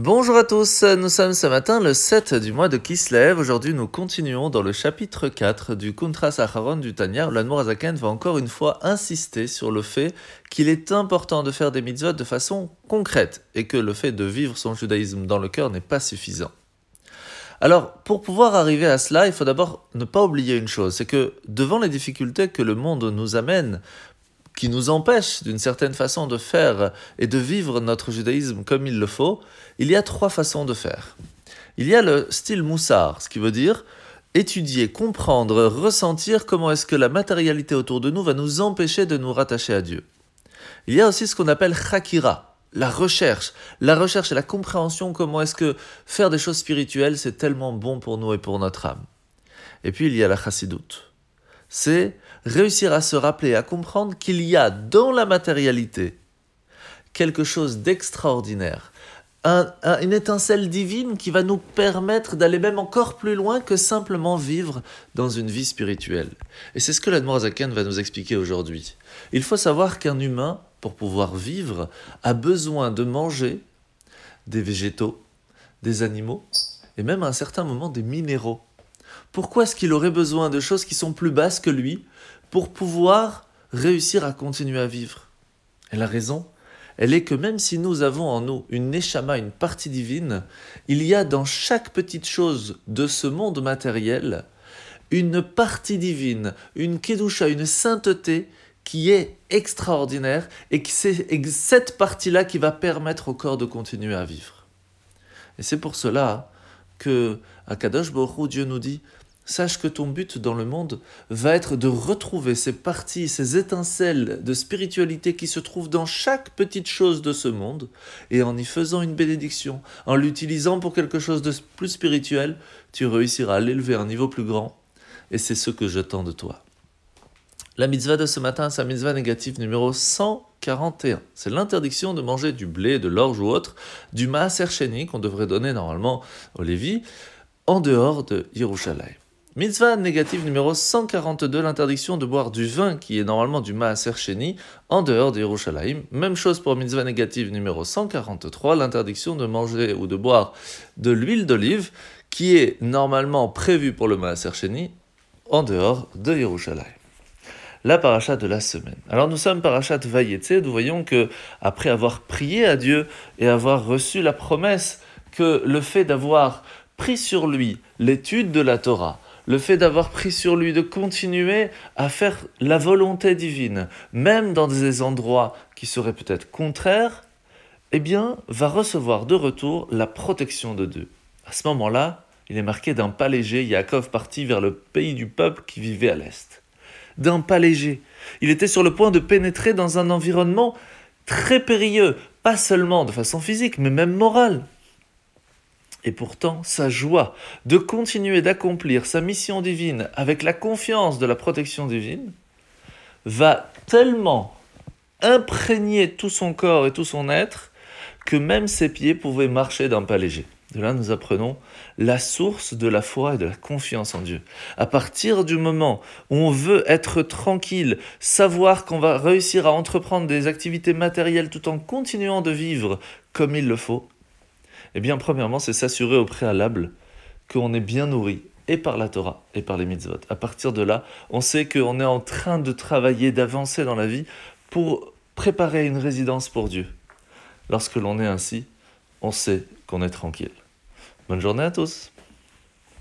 Bonjour à tous, nous sommes ce matin le 7 du mois de Kislev. Aujourd'hui, nous continuons dans le chapitre 4 du Kuntras Acharon du Tanya. L'Anmour Azaken va encore une fois insister sur le fait qu'il est important de faire des mitzvot de façon concrète et que le fait de vivre son judaïsme dans le cœur n'est pas suffisant. Alors, pour pouvoir arriver à cela, il faut d'abord ne pas oublier une chose, c'est que devant les difficultés que le monde nous amène qui nous empêche d'une certaine façon de faire et de vivre notre judaïsme comme il le faut, il y a trois façons de faire. Il y a le style moussard, ce qui veut dire étudier, comprendre, ressentir comment est-ce que la matérialité autour de nous va nous empêcher de nous rattacher à Dieu. Il y a aussi ce qu'on appelle chakira, la recherche, la recherche et la compréhension comment est-ce que faire des choses spirituelles c'est tellement bon pour nous et pour notre âme. Et puis il y a la chassidoute c'est réussir à se rappeler, à comprendre qu'il y a dans la matérialité quelque chose d'extraordinaire, une étincelle divine qui va nous permettre d'aller même encore plus loin que simplement vivre dans une vie spirituelle. Et c'est ce que l'Admorazaken va nous expliquer aujourd'hui. Il faut savoir qu'un humain, pour pouvoir vivre, a besoin de manger des végétaux, des animaux, et même à un certain moment des minéraux. Pourquoi est-ce qu'il aurait besoin de choses qui sont plus basses que lui pour pouvoir réussir à continuer à vivre? Et la raison, elle est que même si nous avons en nous une neshama, une partie divine, il y a dans chaque petite chose de ce monde matériel une partie divine, une kedusha, une sainteté qui est extraordinaire et c'est cette partie-là qui va permettre au corps de continuer à vivre. Et c'est pour cela que à Kadosh Baruch Dieu nous dit Sache que ton but dans le monde va être de retrouver ces parties, ces étincelles de spiritualité qui se trouvent dans chaque petite chose de ce monde, et en y faisant une bénédiction, en l'utilisant pour quelque chose de plus spirituel, tu réussiras à l'élever à un niveau plus grand, et c'est ce que j'attends de toi. La mitzvah de ce matin, c'est la mitzvah négative numéro 141. C'est l'interdiction de manger du blé, de l'orge ou autre, du maaser qu'on devrait donner normalement au Lévi, en dehors de Yerushalayim. Mitzvah négative numéro 142, l'interdiction de boire du vin qui est normalement du Maaser en dehors de Yerushalayim. Même chose pour mitzvah négative numéro 143, l'interdiction de manger ou de boire de l'huile d'olive qui est normalement prévue pour le Maaser en dehors de Yerushalayim. La paracha de la semaine. Alors nous sommes parachat Vayetse, nous voyons que après avoir prié à Dieu et avoir reçu la promesse que le fait d'avoir pris sur lui l'étude de la Torah, le fait d'avoir pris sur lui de continuer à faire la volonté divine, même dans des endroits qui seraient peut-être contraires, eh bien, va recevoir de retour la protection de Dieu. À ce moment-là, il est marqué d'un pas léger, Yaakov partit vers le pays du peuple qui vivait à l'est. D'un pas léger. Il était sur le point de pénétrer dans un environnement très périlleux, pas seulement de façon physique, mais même morale. Et pourtant, sa joie de continuer d'accomplir sa mission divine avec la confiance de la protection divine va tellement imprégner tout son corps et tout son être que même ses pieds pouvaient marcher d'un pas léger. De là, nous apprenons la source de la foi et de la confiance en Dieu. À partir du moment où on veut être tranquille, savoir qu'on va réussir à entreprendre des activités matérielles tout en continuant de vivre comme il le faut, eh bien, premièrement, c'est s'assurer au préalable qu'on est bien nourri et par la Torah et par les mitzvot. À partir de là, on sait qu'on est en train de travailler, d'avancer dans la vie pour préparer une résidence pour Dieu. Lorsque l'on est ainsi, on sait qu'on est tranquille. Bonne journée à tous